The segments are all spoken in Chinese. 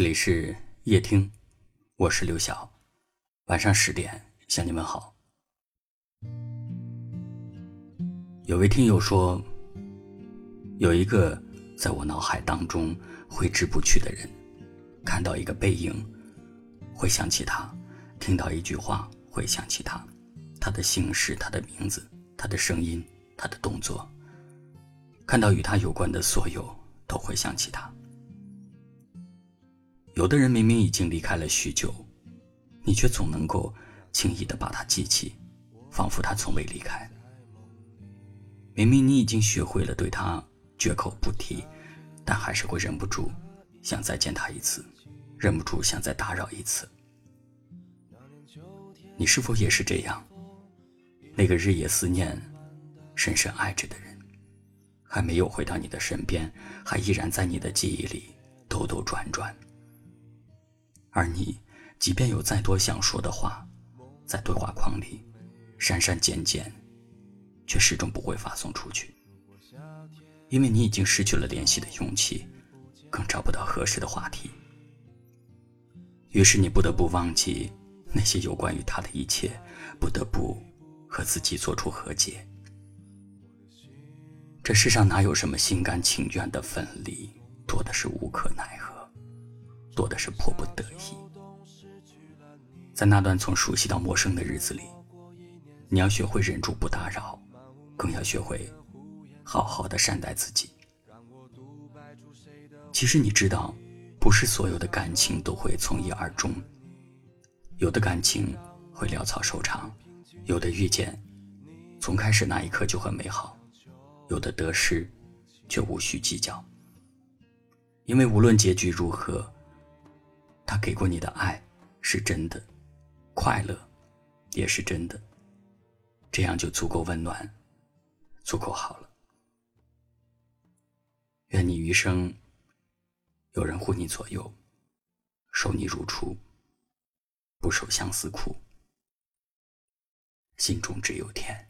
这里是夜听，我是刘晓，晚上十点向你们好。有位听友说，有一个在我脑海当中挥之不去的人，看到一个背影，会想起他；听到一句话，会想起他。他的姓氏，他的名字，他的声音，他的动作，看到与他有关的所有，都会想起他。有的人明明已经离开了许久，你却总能够轻易的把他记起，仿佛他从未离开。明明你已经学会了对他绝口不提，但还是会忍不住想再见他一次，忍不住想再打扰一次。你是否也是这样？那个日夜思念、深深爱着的人，还没有回到你的身边，还依然在你的记忆里兜兜转转。而你，即便有再多想说的话，在对话框里删删减减，却始终不会发送出去，因为你已经失去了联系的勇气，更找不到合适的话题。于是你不得不忘记那些有关于他的一切，不得不和自己做出和解。这世上哪有什么心甘情愿的分离，多的是无可奈何。多的是迫不得已，在那段从熟悉到陌生的日子里，你要学会忍住不打扰，更要学会好好的善待自己。其实你知道，不是所有的感情都会从一而终，有的感情会潦草收场，有的遇见从开始那一刻就很美好，有的得失却无需计较，因为无论结局如何。他给过你的爱是真的，快乐也是真的，这样就足够温暖，足够好了。愿你余生有人护你左右，守你如初，不受相思苦，心中只有天。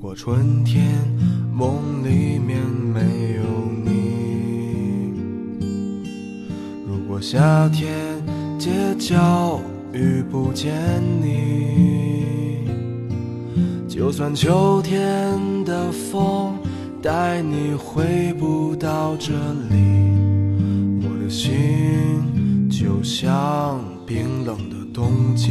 如果春天。梦里面没有你，如果夏天街角遇不见你，就算秋天的风带你回不到这里，我的心就像冰冷的冬季，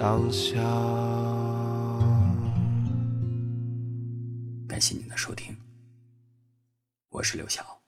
当下。感谢您的收听，我是刘晓。